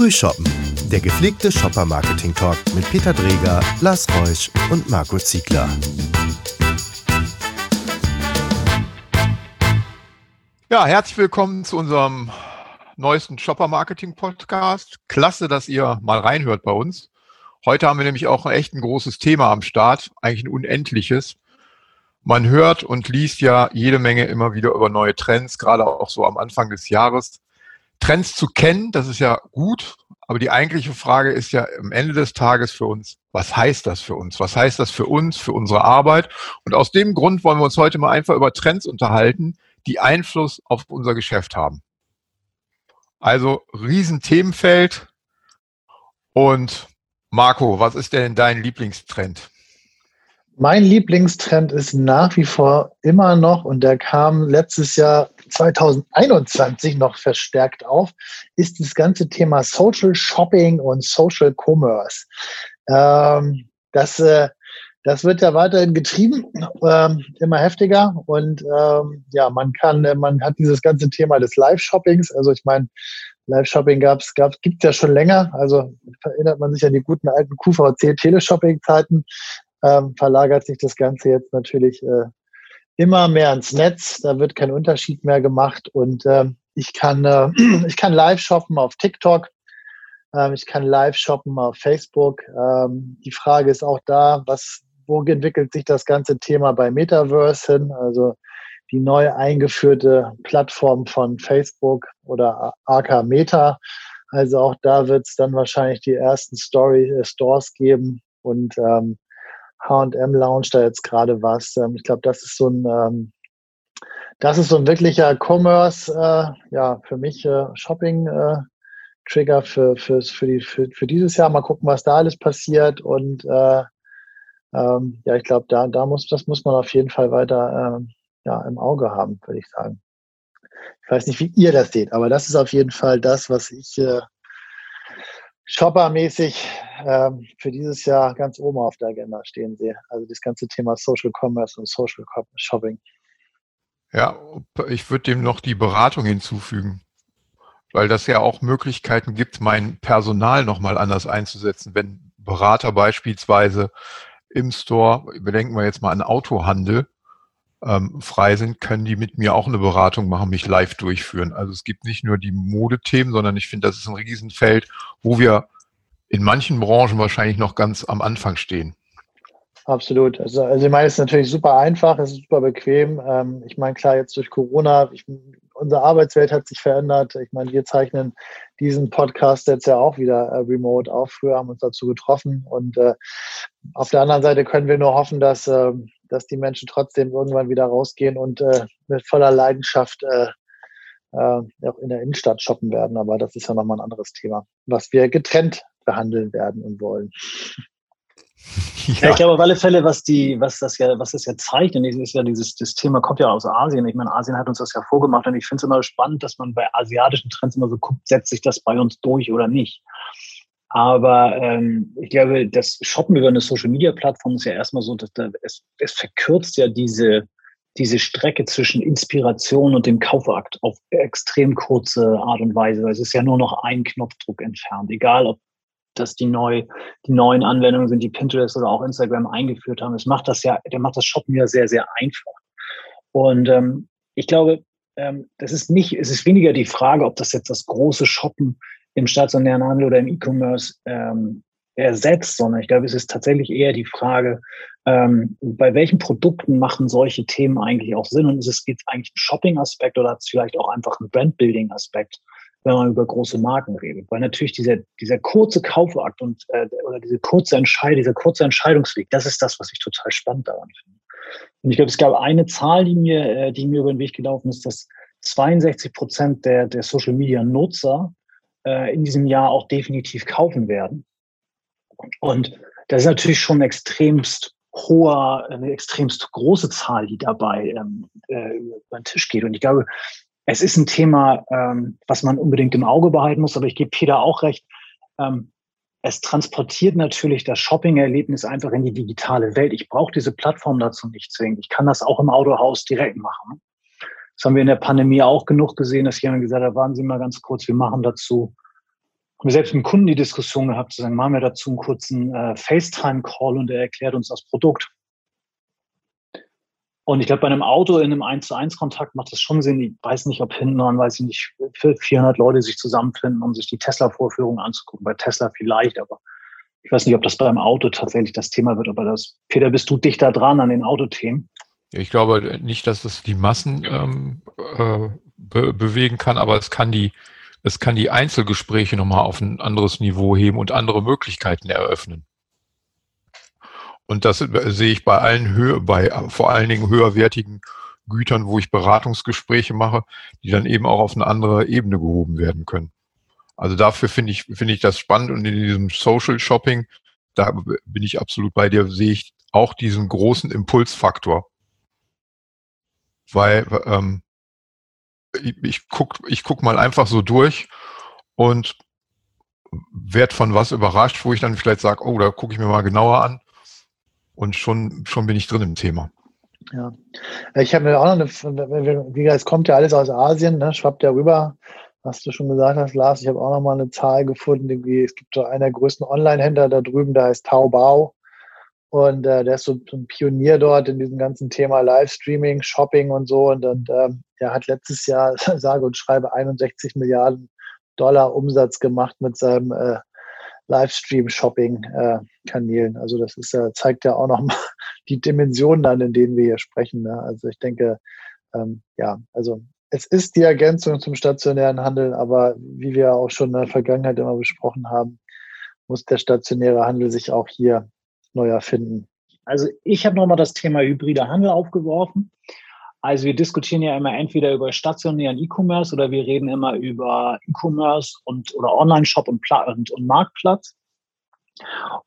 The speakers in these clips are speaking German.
Frühshoppen, der gepflegte Shopper-Marketing-Talk mit Peter Dreger, Lars Reusch und Marco Ziegler. Ja, herzlich willkommen zu unserem neuesten Shopper-Marketing-Podcast. Klasse, dass ihr mal reinhört bei uns. Heute haben wir nämlich auch echt ein großes Thema am Start, eigentlich ein unendliches. Man hört und liest ja jede Menge immer wieder über neue Trends, gerade auch so am Anfang des Jahres. Trends zu kennen, das ist ja gut, aber die eigentliche Frage ist ja am Ende des Tages für uns, was heißt das für uns? Was heißt das für uns, für unsere Arbeit? Und aus dem Grund wollen wir uns heute mal einfach über Trends unterhalten, die Einfluss auf unser Geschäft haben. Also Riesenthemenfeld. Und Marco, was ist denn dein Lieblingstrend? Mein Lieblingstrend ist nach wie vor immer noch, und der kam letztes Jahr 2021 noch verstärkt auf, ist das ganze Thema Social Shopping und Social Commerce. Ähm, das, äh, das wird ja weiterhin getrieben, ähm, immer heftiger. Und ähm, ja, man kann, man hat dieses ganze Thema des Live-Shoppings. Also ich meine, Live-Shopping gab's, gab's, gibt's ja schon länger. Also erinnert man sich an die guten alten QVC-Teleshopping-Zeiten ähm, verlagert sich das Ganze jetzt natürlich äh, immer mehr ins Netz. Da wird kein Unterschied mehr gemacht und ähm, ich kann, äh, ich kann live shoppen auf TikTok. Ähm, ich kann live shoppen auf Facebook. Ähm, die Frage ist auch da, was, wo entwickelt sich das ganze Thema bei Metaverse hin? Also die neu eingeführte Plattform von Facebook oder AK Meta. Also auch da wird es dann wahrscheinlich die ersten Story, äh, Stores geben und ähm, H&M launcht da jetzt gerade was. Ähm, ich glaube, das ist so ein, ähm, das ist so ein wirklicher Commerce, äh, ja, für mich äh, Shopping äh, für, für, für, die, für, für dieses Jahr. Mal gucken, was da alles passiert. Und äh, ähm, ja, ich glaube, da, da muss, das muss man auf jeden Fall weiter äh, ja, im Auge haben, würde ich sagen. Ich weiß nicht, wie ihr das seht, aber das ist auf jeden Fall das, was ich äh, shoppermäßig ähm, für dieses Jahr ganz oben auf der Agenda stehen sehe. Also das ganze Thema Social Commerce und Social Shopping. Ja, ich würde dem noch die Beratung hinzufügen, weil das ja auch Möglichkeiten gibt, mein Personal nochmal anders einzusetzen. Wenn Berater beispielsweise im Store, bedenken wir jetzt mal an Autohandel, ähm, frei sind, können die mit mir auch eine Beratung machen, mich live durchführen. Also es gibt nicht nur die Modethemen, sondern ich finde, das ist ein Riesenfeld, wo wir in manchen Branchen wahrscheinlich noch ganz am Anfang stehen. Absolut. Also, also ich meine, es ist natürlich super einfach, es ist super bequem. Ähm, ich meine, klar, jetzt durch Corona, ich, unsere Arbeitswelt hat sich verändert. Ich meine, wir zeichnen diesen Podcast jetzt ja auch wieder äh, remote auf. Früher haben wir uns dazu getroffen. Und äh, auf der anderen Seite können wir nur hoffen, dass, äh, dass die Menschen trotzdem irgendwann wieder rausgehen und äh, mit voller Leidenschaft äh, äh, auch in der Innenstadt shoppen werden. Aber das ist ja nochmal ein anderes Thema, was wir getrennt behandeln werden und wollen. Ja. ja. ich glaube auf alle Fälle, was die, was das ja, was das ja zeigt, und ist ja dieses, das Thema kommt ja aus Asien. Ich meine, Asien hat uns das ja vorgemacht und ich finde es immer spannend, dass man bei asiatischen Trends immer so guckt, setzt sich das bei uns durch oder nicht. Aber ähm, ich glaube, das Shoppen über eine Social Media Plattform ist ja erstmal so, dass da, es, es verkürzt ja diese, diese Strecke zwischen Inspiration und dem Kaufakt auf extrem kurze Art und Weise. Es ist ja nur noch ein Knopfdruck entfernt, egal ob dass die, neu, die neuen Anwendungen sind, die Pinterest oder auch Instagram eingeführt haben. Das macht das ja, der macht das Shoppen ja sehr, sehr einfach. Und ähm, ich glaube, ähm, das ist nicht, es ist weniger die Frage, ob das jetzt das große Shoppen im stationären Handel oder im E-Commerce ähm, ersetzt, sondern ich glaube, es ist tatsächlich eher die Frage, ähm, bei welchen Produkten machen solche Themen eigentlich auch Sinn und ist es geht eigentlich einen Shopping-Aspekt oder hat es vielleicht auch einfach einen Brand-Building-Aspekt? wenn man über große Marken redet. Weil natürlich dieser, dieser kurze Kaufakt und äh, oder diese kurze Entscheidung, dieser kurze Entscheidungsweg, das ist das, was ich total spannend daran finde. Und ich glaube, es gab eine Zahl, die mir, äh, die mir über den Weg gelaufen ist, dass 62 Prozent der, der Social Media Nutzer äh, in diesem Jahr auch definitiv kaufen werden. Und das ist natürlich schon extremst hoher, eine extremst große Zahl, die dabei ähm, äh, über den Tisch geht. Und ich glaube, es ist ein Thema, ähm, was man unbedingt im Auge behalten muss, aber ich gebe Peter auch recht. Ähm, es transportiert natürlich das Shopping-Erlebnis einfach in die digitale Welt. Ich brauche diese Plattform dazu nicht zwingend. Ich kann das auch im Autohaus direkt machen. Das haben wir in der Pandemie auch genug gesehen, dass jemand gesagt hat, warten Sie mal ganz kurz, wir machen dazu haben selbst mit Kunden die Diskussion gehabt, zu sagen, machen wir dazu einen kurzen äh, FaceTime-Call und er erklärt uns das Produkt. Und ich glaube, bei einem Auto in einem 1 zu 1 Kontakt macht das schon Sinn. Ich weiß nicht, ob hinten dran, weiß ich nicht, 400 Leute sich zusammenfinden, um sich die Tesla-Vorführung anzugucken. Bei Tesla vielleicht, aber ich weiß nicht, ob das beim Auto tatsächlich das Thema wird. Aber das, Peter, bist du dichter dran an den Autothemen? Ich glaube nicht, dass es die Massen ähm, äh, be bewegen kann, aber es kann die es kann die Einzelgespräche nochmal auf ein anderes Niveau heben und andere Möglichkeiten eröffnen. Und das sehe ich bei allen Höhe, bei vor allen Dingen höherwertigen Gütern, wo ich Beratungsgespräche mache, die dann eben auch auf eine andere Ebene gehoben werden können. Also dafür finde ich, finde ich das spannend und in diesem Social Shopping, da bin ich absolut bei dir, sehe ich auch diesen großen Impulsfaktor. Weil ähm, ich, guck, ich guck mal einfach so durch und werde von was überrascht, wo ich dann vielleicht sage, oh, da gucke ich mir mal genauer an und schon, schon bin ich drin im Thema. Ja, ich habe mir auch noch eine, wie gesagt, es kommt ja alles aus Asien, ne, schwappt ja rüber, was du schon gesagt hast, Lars. Ich habe auch noch mal eine Zahl gefunden, es gibt so einer der größten Online-Händler da drüben, da heißt Taobao. Und äh, der ist so, ein Pionier dort in diesem ganzen Thema Livestreaming, Shopping und so. Und, und ähm, der hat letztes Jahr, sage und schreibe, 61 Milliarden Dollar Umsatz gemacht mit seinem äh, Livestream-Shopping-Kanälen. Äh, also das ist ja, zeigt ja auch nochmal die Dimensionen dann, in denen wir hier sprechen. Ne? Also ich denke, ähm, ja, also es ist die Ergänzung zum stationären Handel, aber wie wir auch schon in der Vergangenheit immer besprochen haben, muss der stationäre Handel sich auch hier neu erfinden? Also ich habe nochmal das Thema hybrider Handel aufgeworfen. Also wir diskutieren ja immer entweder über stationären E-Commerce oder wir reden immer über E-Commerce und oder Online-Shop und, und, und, Marktplatz.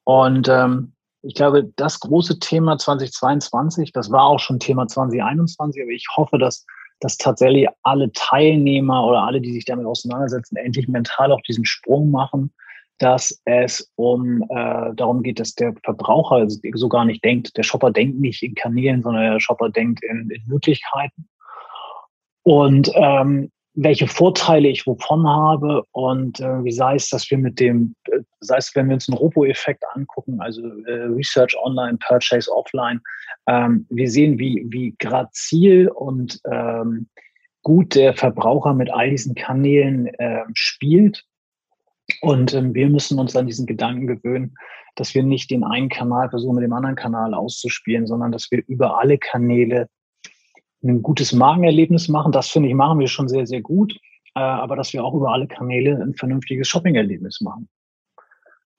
Und ähm, ich glaube, das große Thema 2022, das war auch schon Thema 2021, aber ich hoffe, dass, dass tatsächlich alle Teilnehmer oder alle, die sich damit auseinandersetzen, endlich mental auch diesen Sprung machen dass es um äh, darum geht, dass der Verbraucher so gar nicht denkt. Der Shopper denkt nicht in Kanälen, sondern der Shopper denkt in, in Möglichkeiten. Und ähm, welche Vorteile ich wovon habe und äh, wie sei es, dass wir mit dem, äh, sei es, wenn wir uns einen Robo-Effekt angucken, also äh, Research online, Purchase offline, ähm, wir sehen, wie, wie grazil und ähm, gut der Verbraucher mit all diesen Kanälen äh, spielt und ähm, wir müssen uns an diesen Gedanken gewöhnen, dass wir nicht den einen Kanal versuchen, mit dem anderen Kanal auszuspielen, sondern dass wir über alle Kanäle ein gutes Magenerlebnis machen. Das finde ich, machen wir schon sehr, sehr gut. Äh, aber dass wir auch über alle Kanäle ein vernünftiges Shopping-Erlebnis machen.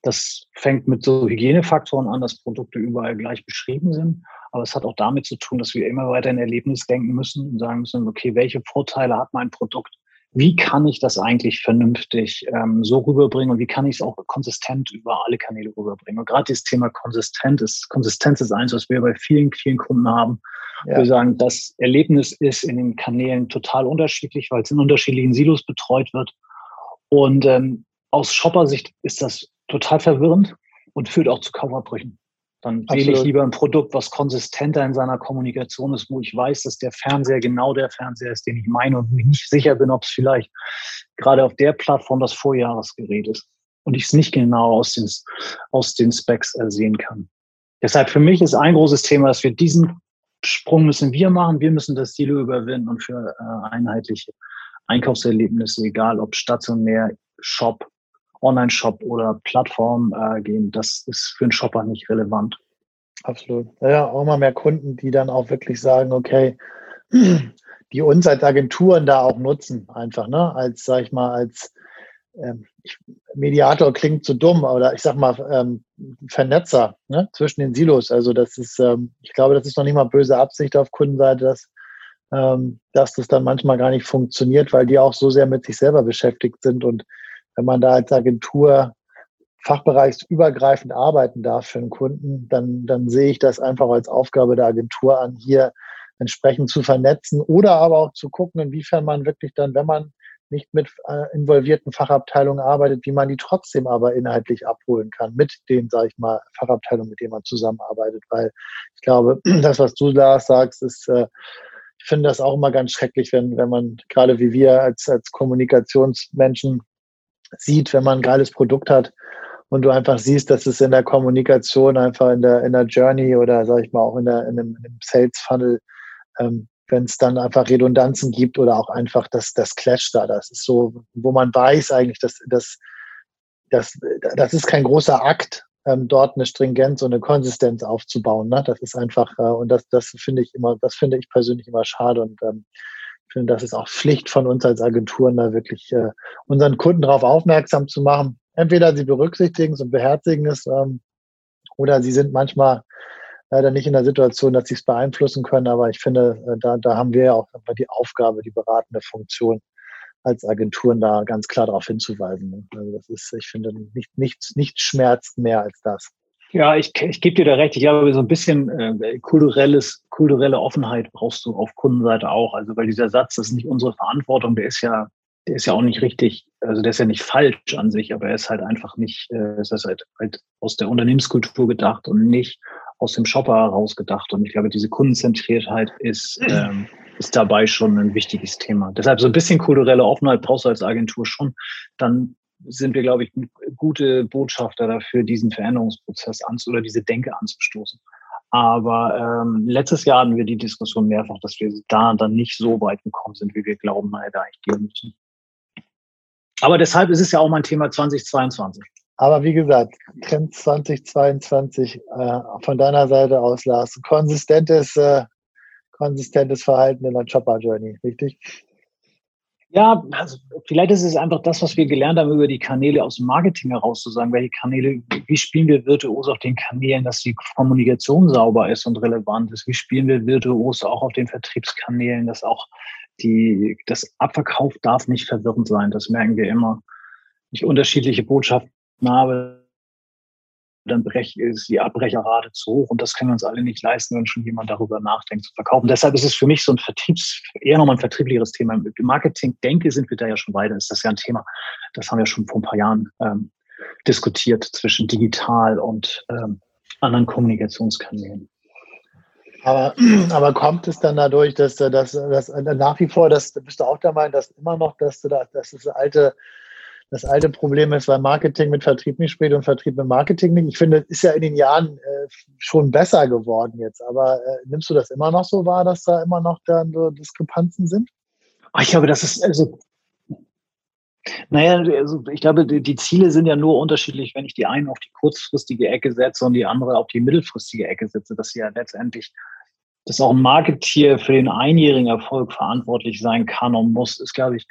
Das fängt mit so Hygienefaktoren an, dass Produkte überall gleich beschrieben sind. Aber es hat auch damit zu tun, dass wir immer weiter in Erlebnis denken müssen und sagen müssen, okay, welche Vorteile hat mein Produkt wie kann ich das eigentlich vernünftig ähm, so rüberbringen und wie kann ich es auch konsistent über alle Kanäle rüberbringen. Und gerade dieses Thema konsistent ist, Konsistenz ist eins, was wir bei vielen, vielen Kunden haben. Ja. Wir sagen, das Erlebnis ist in den Kanälen total unterschiedlich, weil es in unterschiedlichen Silos betreut wird. Und ähm, aus Shopper-Sicht ist das total verwirrend und führt auch zu Kaufabbrüchen. Dann wähle ich lieber ein Produkt, was konsistenter in seiner Kommunikation ist, wo ich weiß, dass der Fernseher genau der Fernseher ist, den ich meine und mich nicht sicher bin, ob es vielleicht gerade auf der Plattform das Vorjahresgerät ist und ich es nicht genau aus den, aus den Specs ersehen kann. Deshalb für mich ist ein großes Thema, dass wir diesen Sprung müssen wir machen. Wir müssen das Silo überwinden und für äh, einheitliche Einkaufserlebnisse, egal ob stationär, Shop, Online-Shop oder Plattform äh, gehen, das ist für einen Shopper nicht relevant. Absolut. Ja, auch mal mehr Kunden, die dann auch wirklich sagen, okay, die uns als Agenturen da auch nutzen, einfach, ne? Als, sag ich mal, als ähm, Mediator klingt zu dumm, oder ich sag mal, ähm, Vernetzer ne? zwischen den Silos. Also das ist, ähm, ich glaube, das ist noch nicht mal böse Absicht auf Kundenseite, dass, ähm, dass das dann manchmal gar nicht funktioniert, weil die auch so sehr mit sich selber beschäftigt sind und wenn man da als Agentur fachbereichsübergreifend arbeiten darf für einen Kunden, dann, dann sehe ich das einfach als Aufgabe der Agentur an, hier entsprechend zu vernetzen oder aber auch zu gucken, inwiefern man wirklich dann, wenn man nicht mit äh, involvierten Fachabteilungen arbeitet, wie man die trotzdem aber inhaltlich abholen kann mit den, sage ich mal, Fachabteilungen, mit denen man zusammenarbeitet. Weil ich glaube, das, was du da sagst, ist, äh, ich finde das auch immer ganz schrecklich, wenn, wenn man, gerade wie wir als, als Kommunikationsmenschen, sieht, wenn man ein geiles Produkt hat und du einfach siehst, dass es in der Kommunikation einfach in der, in der Journey oder sag ich mal auch in, der, in, dem, in dem Sales Funnel, ähm, wenn es dann einfach Redundanzen gibt oder auch einfach das, das Clash da. Das ist so, wo man weiß eigentlich, dass, dass, dass das ist kein großer Akt, ähm, dort eine Stringenz und eine Konsistenz aufzubauen. Ne? Das ist einfach, äh, und das, das finde ich immer, das finde ich persönlich immer schade und ähm, finde, das ist auch Pflicht von uns als Agenturen, da wirklich äh, unseren Kunden darauf aufmerksam zu machen. Entweder sie berücksichtigen es und beherzigen es, ähm, oder sie sind manchmal leider nicht in der Situation, dass sie es beeinflussen können. Aber ich finde, äh, da, da haben wir ja auch die Aufgabe, die beratende Funktion als Agenturen da ganz klar darauf hinzuweisen. Also das ist, ich finde, nicht, nichts, nichts schmerzt mehr als das. Ja, ich, ich gebe dir da recht. Ich glaube, so ein bisschen äh, kulturelles, kulturelle Offenheit brauchst du auf Kundenseite auch. Also, weil dieser Satz, das ist nicht unsere Verantwortung, der ist ja, der ist ja auch nicht richtig, also der ist ja nicht falsch an sich, aber er ist halt einfach nicht, äh, ist das halt, halt aus der Unternehmenskultur gedacht und nicht aus dem Shopper herausgedacht. Und ich glaube, diese Kundenzentriertheit ist, ähm, ist dabei schon ein wichtiges Thema. Deshalb so ein bisschen kulturelle Offenheit brauchst du als Agentur schon. Dann sind wir, glaube ich, gute Botschafter dafür, diesen Veränderungsprozess anzu oder diese Denke anzustoßen. Aber ähm, letztes Jahr hatten wir die Diskussion mehrfach, dass wir da dann nicht so weit gekommen sind, wie wir glauben, hätte eigentlich gehen müssen. Aber deshalb ist es ja auch mein Thema 2022. Aber wie gesagt, Trend 2022 äh, von deiner Seite aus, Lars, konsistentes, äh, konsistentes Verhalten in der Chopper Journey, richtig? Ja, also vielleicht ist es einfach das, was wir gelernt haben, über die Kanäle aus dem Marketing heraus zu sagen, welche Kanäle, wie spielen wir virtuos auf den Kanälen, dass die Kommunikation sauber ist und relevant ist, wie spielen wir virtuos auch auf den Vertriebskanälen, dass auch die, das Abverkauf darf nicht verwirrend sein, das merken wir immer. Nicht unterschiedliche Botschaften habe, dann ist die Abbrecherrate zu hoch und das können wir uns alle nicht leisten, wenn schon jemand darüber nachdenkt zu verkaufen. Deshalb ist es für mich so ein Vertriebs, eher nochmal ein vertrieblicheres Thema. Im Marketing, denke, sind wir da ja schon weiter. Ist das ja ein Thema, das haben wir schon vor ein paar Jahren ähm, diskutiert zwischen digital und ähm, anderen Kommunikationskanälen. Aber, aber kommt es dann dadurch, dass, dass, dass nach wie vor, dass, bist du auch der Meinung, dass immer noch, dass, dass das alte das alte Problem ist, weil Marketing mit Vertrieb nicht spielt und Vertrieb mit Marketing nicht. Ich finde, ist ja in den Jahren äh, schon besser geworden jetzt. Aber äh, nimmst du das immer noch so wahr, dass da immer noch dann so Diskrepanzen sind? Ich glaube, das ist also naja, also ich glaube, die Ziele sind ja nur unterschiedlich, wenn ich die einen auf die kurzfristige Ecke setze und die andere auf die mittelfristige Ecke setze, dass sie ja letztendlich, dass auch ein Marketier für den einjährigen Erfolg verantwortlich sein kann und muss, ist, glaube ich,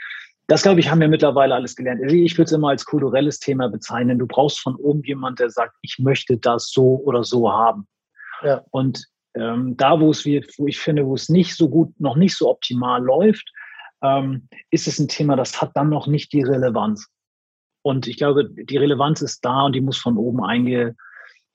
das, glaube ich, haben wir mittlerweile alles gelernt. Also ich würde es immer als kulturelles Thema bezeichnen. Du brauchst von oben jemand, der sagt, ich möchte das so oder so haben. Ja. Und ähm, da, wo es wird, wo ich finde, wo es nicht so gut, noch nicht so optimal läuft, ähm, ist es ein Thema, das hat dann noch nicht die Relevanz. Und ich glaube, die Relevanz ist da und die muss von oben einge,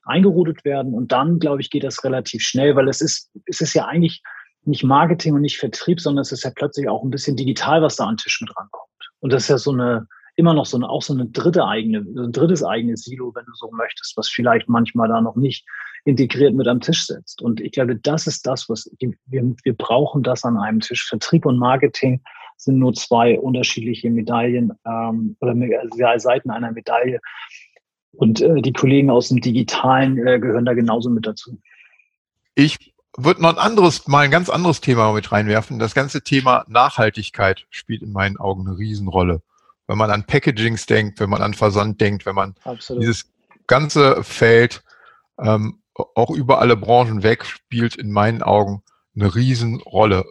eingerudet werden. Und dann, glaube ich, geht das relativ schnell, weil es ist, es ist ja eigentlich, nicht Marketing und nicht Vertrieb, sondern es ist ja plötzlich auch ein bisschen digital, was da an Tisch mit rankommt. Und das ist ja so eine, immer noch so eine, auch so eine dritte eigene, so ein drittes eigenes Silo, wenn du so möchtest, was vielleicht manchmal da noch nicht integriert mit am Tisch sitzt. Und ich glaube, das ist das, was wir, wir brauchen das an einem Tisch. Vertrieb und Marketing sind nur zwei unterschiedliche Medaillen ähm, oder Seiten einer Medaille. Und äh, die Kollegen aus dem Digitalen äh, gehören da genauso mit dazu. Ich würde noch ein anderes, mal ein ganz anderes Thema mit reinwerfen. Das ganze Thema Nachhaltigkeit spielt in meinen Augen eine Riesenrolle. Wenn man an Packagings denkt, wenn man an Versand denkt, wenn man Absolut. dieses ganze Feld ähm, auch über alle Branchen weg spielt in meinen Augen eine Riesenrolle.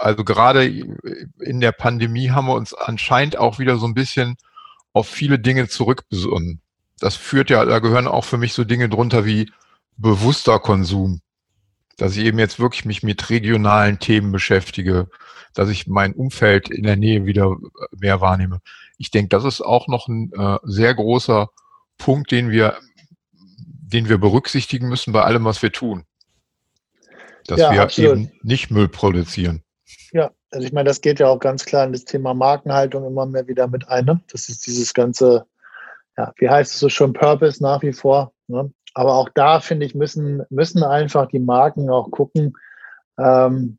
Also gerade in der Pandemie haben wir uns anscheinend auch wieder so ein bisschen auf viele Dinge zurückbesonnen. Das führt ja, da gehören auch für mich so Dinge drunter wie bewusster Konsum dass ich eben jetzt wirklich mich mit regionalen Themen beschäftige, dass ich mein Umfeld in der Nähe wieder mehr wahrnehme. Ich denke, das ist auch noch ein äh, sehr großer Punkt, den wir, den wir berücksichtigen müssen bei allem, was wir tun. Dass ja, wir absolut. eben nicht Müll produzieren. Ja, also ich meine, das geht ja auch ganz klar in das Thema Markenhaltung immer mehr wieder mit ein. Ne? Das ist dieses ganze, ja, wie heißt es so schon, Purpose nach wie vor. Ne? Aber auch da, finde ich, müssen, müssen einfach die Marken auch gucken, ähm,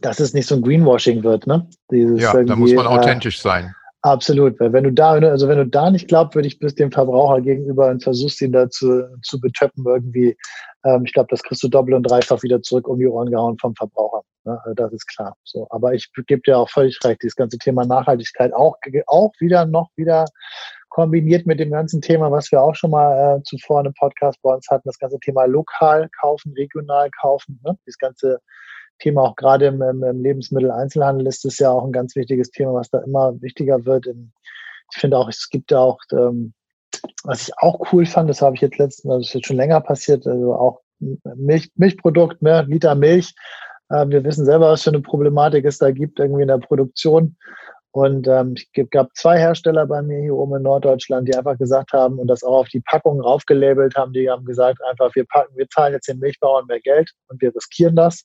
dass es nicht so ein Greenwashing wird. Ne? Dieses ja, da muss man äh, authentisch sein. Absolut, weil wenn du da, also wenn du da nicht glaubwürdig bist dem Verbraucher gegenüber und versuchst ihn dazu zu betöppen irgendwie, ähm, ich glaube, das kriegst du doppelt und dreifach wieder zurück um die Ohren gehauen vom Verbraucher. Ne? Also das ist klar. So, aber ich gebe dir auch völlig recht, dieses ganze Thema Nachhaltigkeit auch, auch wieder noch wieder kombiniert mit dem ganzen Thema, was wir auch schon mal äh, zuvor in einem Podcast bei uns hatten, das ganze Thema lokal kaufen, regional kaufen, ne? das ganze Thema auch gerade im, im Lebensmitteleinzelhandel ist es ja auch ein ganz wichtiges Thema, was da immer wichtiger wird. Ich finde auch, es gibt da auch, ähm, was ich auch cool fand, das habe ich jetzt letztens, also das ist jetzt schon länger passiert, also auch Milch, Milchprodukt, ne, Liter Milch. Äh, wir wissen selber, was für eine Problematik es da gibt, irgendwie in der Produktion. Und ähm, es gab zwei Hersteller bei mir hier oben in Norddeutschland, die einfach gesagt haben und das auch auf die Packung raufgelabelt haben. Die haben gesagt, einfach, wir packen, wir zahlen jetzt den Milchbauern mehr Geld und wir riskieren das.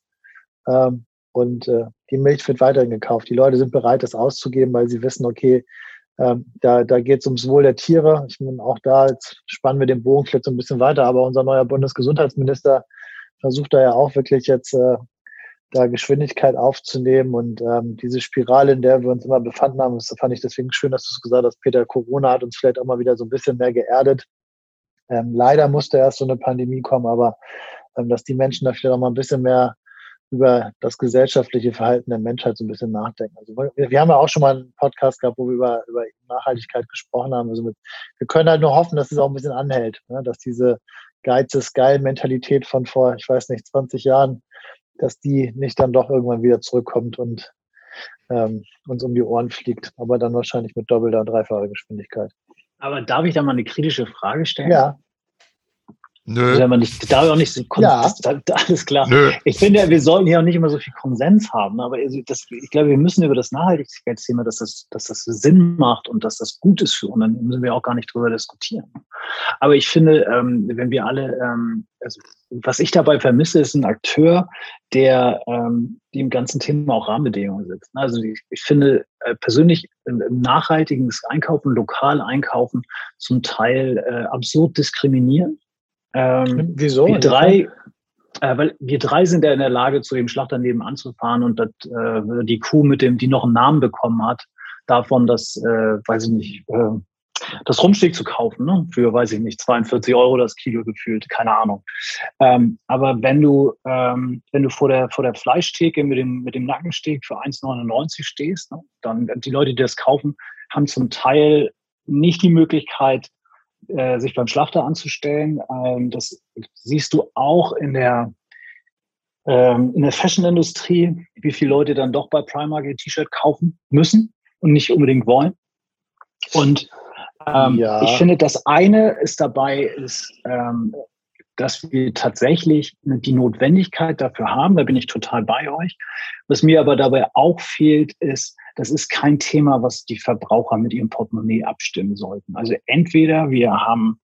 Ähm, und äh, die Milch wird weiterhin gekauft. Die Leute sind bereit, das auszugeben, weil sie wissen, okay, ähm, da, da geht es ums Wohl der Tiere. Ich meine, auch da spannen wir den Bogen vielleicht so ein bisschen weiter, aber unser neuer Bundesgesundheitsminister versucht da ja auch wirklich jetzt äh, da Geschwindigkeit aufzunehmen und ähm, diese Spirale, in der wir uns immer befanden haben, das fand ich deswegen schön, dass du es gesagt hast, Peter, Corona hat uns vielleicht auch mal wieder so ein bisschen mehr geerdet. Ähm, leider musste erst so eine Pandemie kommen, aber ähm, dass die Menschen da vielleicht auch mal ein bisschen mehr über das gesellschaftliche Verhalten der Menschheit so ein bisschen nachdenken. Also wir, wir haben ja auch schon mal einen Podcast gehabt, wo wir über, über Nachhaltigkeit gesprochen haben. Also mit, wir können halt nur hoffen, dass es auch ein bisschen anhält, ne? dass diese Geiz ist geil Mentalität von vor, ich weiß nicht, 20 Jahren, dass die nicht dann doch irgendwann wieder zurückkommt und ähm, uns um die Ohren fliegt, aber dann wahrscheinlich mit doppelter und dreifacher Geschwindigkeit. Aber darf ich da mal eine kritische Frage stellen? Ja. Nö. Wenn man nicht, darf auch nicht so ja. das, das, alles klar. Nö. Ich finde, wir sollten hier auch nicht immer so viel Konsens haben, aber das, ich glaube, wir müssen über das Nachhaltigkeitsthema, dass das, dass das Sinn macht und dass das gut ist für uns, dann müssen wir auch gar nicht drüber diskutieren. Aber ich finde, ähm, wenn wir alle, ähm, also, was ich dabei vermisse, ist ein Akteur, der ähm, dem ganzen Thema auch Rahmenbedingungen setzt. Also ich, ich finde äh, persönlich nachhaltigen Einkaufen, lokal einkaufen zum Teil äh, absurd diskriminieren ähm, Wieso? Wir drei, äh, weil wir drei sind ja in der Lage, zu dem Schlachter nebenan zu fahren und das, äh, die Kuh mit dem, die noch einen Namen bekommen hat, davon, dass, äh, weiß ich nicht, äh, das Rumsteg zu kaufen, ne? für, weiß ich nicht, 42 Euro das Kilo gefühlt, keine Ahnung. Ähm, aber wenn du, ähm, wenn du vor der, vor der Fleischtheke mit dem, mit dem Nackensteg für 1,99 stehst, ne? dann die Leute, die das kaufen, haben zum Teil nicht die Möglichkeit, äh, sich beim Schlachter anzustellen. Ähm, das siehst du auch in der, ähm, in der Fashion-Industrie, wie viele Leute dann doch bei Primark ihr T-Shirt kaufen müssen und nicht unbedingt wollen. Und ähm, ja. ich finde, das eine ist dabei, ist, ähm, dass wir tatsächlich die Notwendigkeit dafür haben. Da bin ich total bei euch. Was mir aber dabei auch fehlt, ist, das ist kein Thema, was die Verbraucher mit ihrem Portemonnaie abstimmen sollten. Also entweder wir haben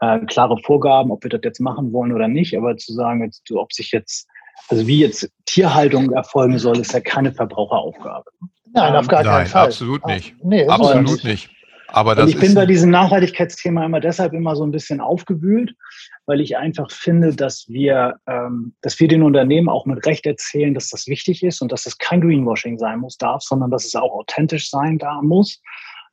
äh, klare Vorgaben, ob wir das jetzt machen wollen oder nicht, aber zu sagen, jetzt, ob sich jetzt, also wie jetzt Tierhaltung erfolgen soll, ist ja keine Verbraucheraufgabe. Nein, auf gar keinen Fall. Absolut nicht. Nee, absolut nicht. Aber das ich bin bei diesem Nachhaltigkeitsthema immer deshalb immer so ein bisschen aufgewühlt, weil ich einfach finde, dass wir, ähm, dass wir den Unternehmen auch mit Recht erzählen, dass das wichtig ist und dass das kein Greenwashing sein muss, darf, sondern dass es auch authentisch sein da muss.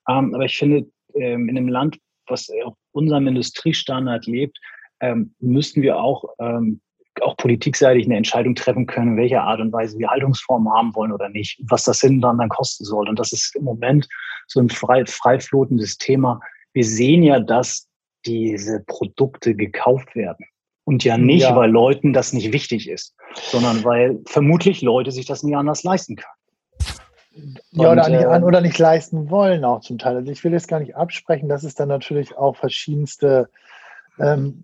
Ähm, aber ich finde, ähm, in einem Land, was auf unserem Industriestandard lebt, ähm, müssten wir auch ähm, auch politikseitig eine Entscheidung treffen können, in welcher Art und Weise wir Haltungsformen haben wollen oder nicht, was das hinten dann, dann kosten soll. Und das ist im Moment so ein frei, frei flotendes Thema. Wir sehen ja, dass diese Produkte gekauft werden. Und ja nicht, ja. weil Leuten das nicht wichtig ist, sondern weil vermutlich Leute sich das nie anders leisten können. Ja, oder, nicht äh, oder nicht leisten wollen auch zum Teil. Also ich will jetzt gar nicht absprechen, dass es dann natürlich auch verschiedenste ähm,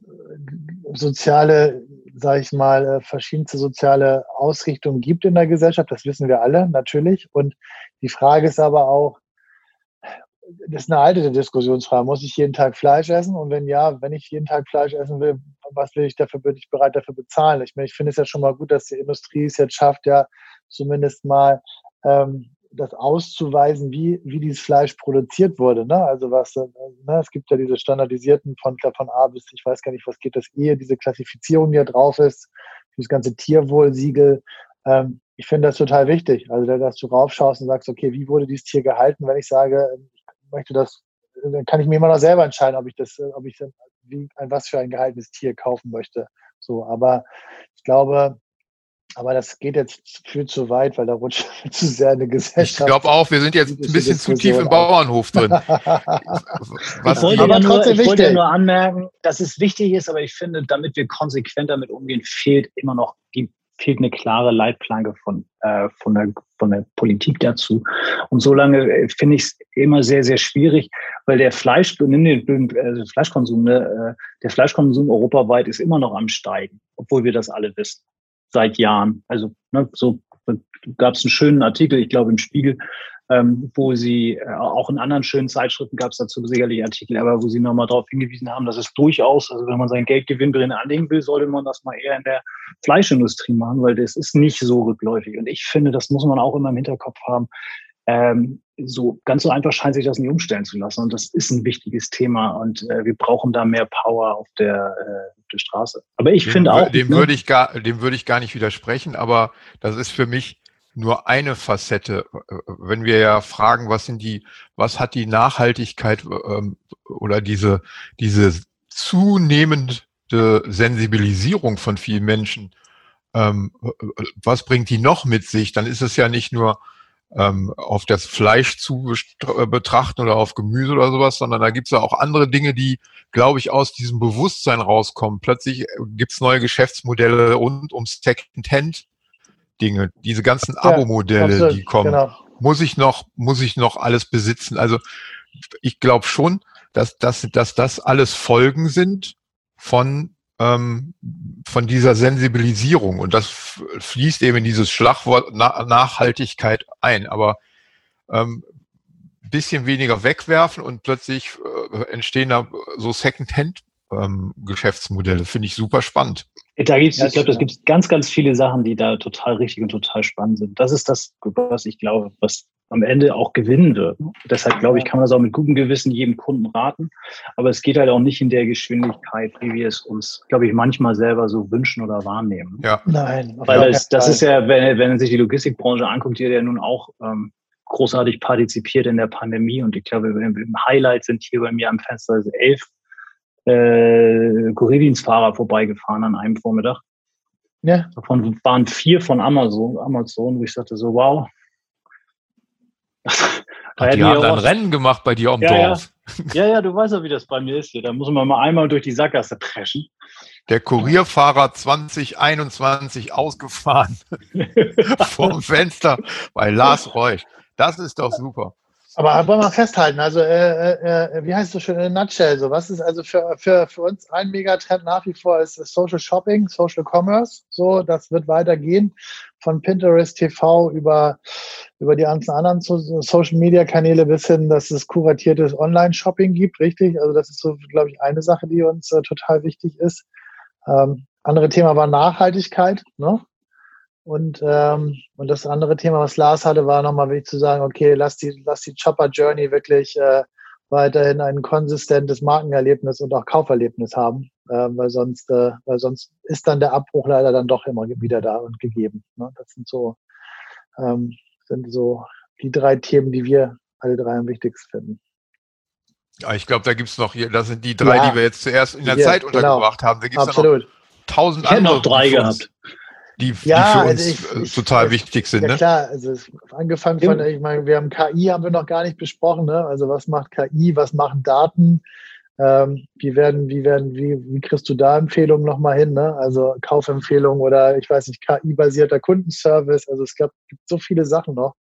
soziale, sage ich mal, äh, verschiedenste soziale Ausrichtungen gibt in der Gesellschaft. Das wissen wir alle natürlich. Und die Frage ist aber auch, das ist eine alte Diskussionsfrage. Muss ich jeden Tag Fleisch essen? Und wenn ja, wenn ich jeden Tag Fleisch essen will, was will ich dafür, bin ich bereit dafür bezahlen? Ich meine, ich finde es ja schon mal gut, dass die Industrie es jetzt schafft, ja zumindest mal ähm, das auszuweisen, wie, wie dieses Fleisch produziert wurde. Ne? Also was, äh, ne? es gibt ja diese standardisierten von, von A bis, ich weiß gar nicht, was geht das ehe, diese Klassifizierung, die da drauf ist, dieses ganze Tierwohlsiegel. Ähm, ich finde das total wichtig. Also, dass du raufschaust und sagst, okay, wie wurde dieses Tier gehalten? Wenn ich sage, ich möchte das, dann kann ich mir immer noch selber entscheiden, ob ich das, ob ich wie, was für ein gehaltenes Tier kaufen möchte. So, aber ich glaube, aber das geht jetzt viel zu weit, weil da rutscht zu sehr eine Gesellschaft. Ich glaube auch, wir sind jetzt ein bisschen zu tief im Bauernhof drin. Was ich wollte, ja nur, ich wollte ja nur anmerken, dass es wichtig ist, aber ich finde, damit wir konsequent damit umgehen, fehlt immer noch die fehlt eine klare Leitplanke von, äh, von, der, von der Politik dazu. Und solange äh, finde ich es immer sehr, sehr schwierig, weil der Fleisch, nimm den äh, Fleischkonsum, ne, äh, der Fleischkonsum europaweit ist immer noch am Steigen, obwohl wir das alle wissen seit Jahren. Also ne, so gab es einen schönen Artikel, ich glaube im Spiegel, ähm, wo sie äh, auch in anderen schönen Zeitschriften gab es dazu sicherlich Artikel, aber wo sie nochmal darauf hingewiesen haben, dass es durchaus, also wenn man sein Geld gewinnbringend anlegen will, sollte man das mal eher in der Fleischindustrie machen, weil das ist nicht so rückläufig. Und ich finde, das muss man auch immer im Hinterkopf haben. Ähm, so ganz so einfach scheint sich das nicht umstellen zu lassen. Und das ist ein wichtiges Thema und äh, wir brauchen da mehr Power auf der, äh, auf der Straße. Aber ich dem, finde auch. Dem, ne? würde ich gar, dem würde ich gar nicht widersprechen, aber das ist für mich nur eine Facette. Wenn wir ja fragen, was sind die, was hat die Nachhaltigkeit ähm, oder diese, diese zunehmende Sensibilisierung von vielen Menschen, ähm, was bringt die noch mit sich? Dann ist es ja nicht nur ähm, auf das Fleisch zu äh, betrachten oder auf Gemüse oder sowas, sondern da gibt es ja auch andere Dinge, die, glaube ich, aus diesem Bewusstsein rauskommen. Plötzlich äh, gibt es neue Geschäftsmodelle rund um Second-Hand. Dinge, diese ganzen ja, Abo-Modelle, die kommen, genau. muss ich noch, muss ich noch alles besitzen? Also ich glaube schon, dass, dass, dass das alles Folgen sind von ähm, von dieser Sensibilisierung. Und das fließt eben in dieses Schlagwort Na Nachhaltigkeit ein. Aber ähm, bisschen weniger wegwerfen und plötzlich äh, entstehen da so Second-Hand-Geschäftsmodelle. Ähm, Finde ich super spannend. Da gibt's, ich glaube, es gibt ganz, ganz viele Sachen, die da total richtig und total spannend sind. Das ist das, was ich glaube, was am Ende auch gewinnen wird. Deshalb glaube ich, kann man das auch mit gutem Gewissen jedem Kunden raten. Aber es geht halt auch nicht in der Geschwindigkeit, wie wir es uns, glaube ich, manchmal selber so wünschen oder wahrnehmen. Ja. Nein. Weil das, das ist ja, wenn, wenn man sich die Logistikbranche anguckt, die ja nun auch ähm, großartig partizipiert in der Pandemie. Und ich glaube, im Highlight sind hier bei mir am Fenster elf äh, Kurierdienstfahrer vorbeigefahren an einem Vormittag. Ja. Davon waren vier von Amazon, Amazon, wo ich sagte so, wow, da die haben dann Rennen gemacht bei dir am ja, Dorf. Ja. ja, ja, du weißt ja, wie das bei mir ist hier. Da muss man mal einmal durch die Sackgasse preschen. Der Kurierfahrer 2021 ausgefahren vom Fenster bei Lars Reusch. Das ist doch super. Aber wollen wir festhalten, also äh, äh, äh, wie heißt es so schön in a nutshell, so was ist also für, für, für uns ein Megatrend nach wie vor ist Social Shopping, Social Commerce, so, das wird weitergehen von Pinterest TV über, über die ganzen anderen Social Media Kanäle bis hin, dass es kuratiertes Online Shopping gibt, richtig? Also das ist so, glaube ich, eine Sache, die uns äh, total wichtig ist. Ähm, andere Thema war Nachhaltigkeit, ne? Und, ähm, und das andere Thema, was Lars hatte, war nochmal wichtig zu sagen, okay, lass die, lass die Chopper Journey wirklich äh, weiterhin ein konsistentes Markenerlebnis und auch Kauferlebnis haben, äh, weil sonst, äh, weil sonst ist dann der Abbruch leider dann doch immer wieder da und gegeben. Ne? Das sind so, ähm, sind so die drei Themen, die wir alle drei am wichtigsten finden. Ja, ich glaube, da gibt es noch hier, das sind die drei, ja, die wir jetzt zuerst in der ja, Zeit genau. untergebracht genau. haben. Da gibt's Absolut. noch tausend andere. Ich noch drei gehabt die, ja, die für uns also ich, ich, total ich, wichtig sind. Ja ne? klar, also angefangen von, ich meine, wir haben KI, haben wir noch gar nicht besprochen. Ne? Also was macht KI, was machen Daten? Ähm, wie werden, wie werden, wie, wie kriegst du da Empfehlungen nochmal hin? Ne? Also Kaufempfehlungen oder ich weiß nicht, KI-basierter Kundenservice. Also es gab, gibt so viele Sachen noch.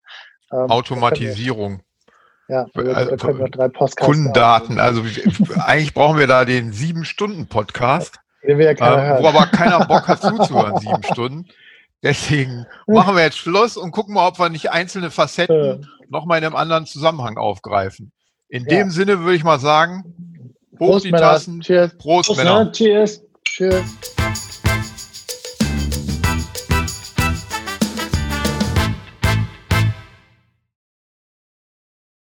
Ähm, Automatisierung. Ja, also, da können wir drei Podcasts Kundendaten. Also eigentlich brauchen wir da den sieben Stunden Podcast. Den will ja keiner äh, wo aber keiner Bock hat zuzuhören, sieben Stunden. Deswegen machen wir jetzt Schluss und gucken mal, ob wir nicht einzelne Facetten nochmal in einem anderen Zusammenhang aufgreifen. In ja. dem Sinne würde ich mal sagen, hoch Prost, die Tassen. Cheers. Prost, Prost Männer. Cheers. Cheers.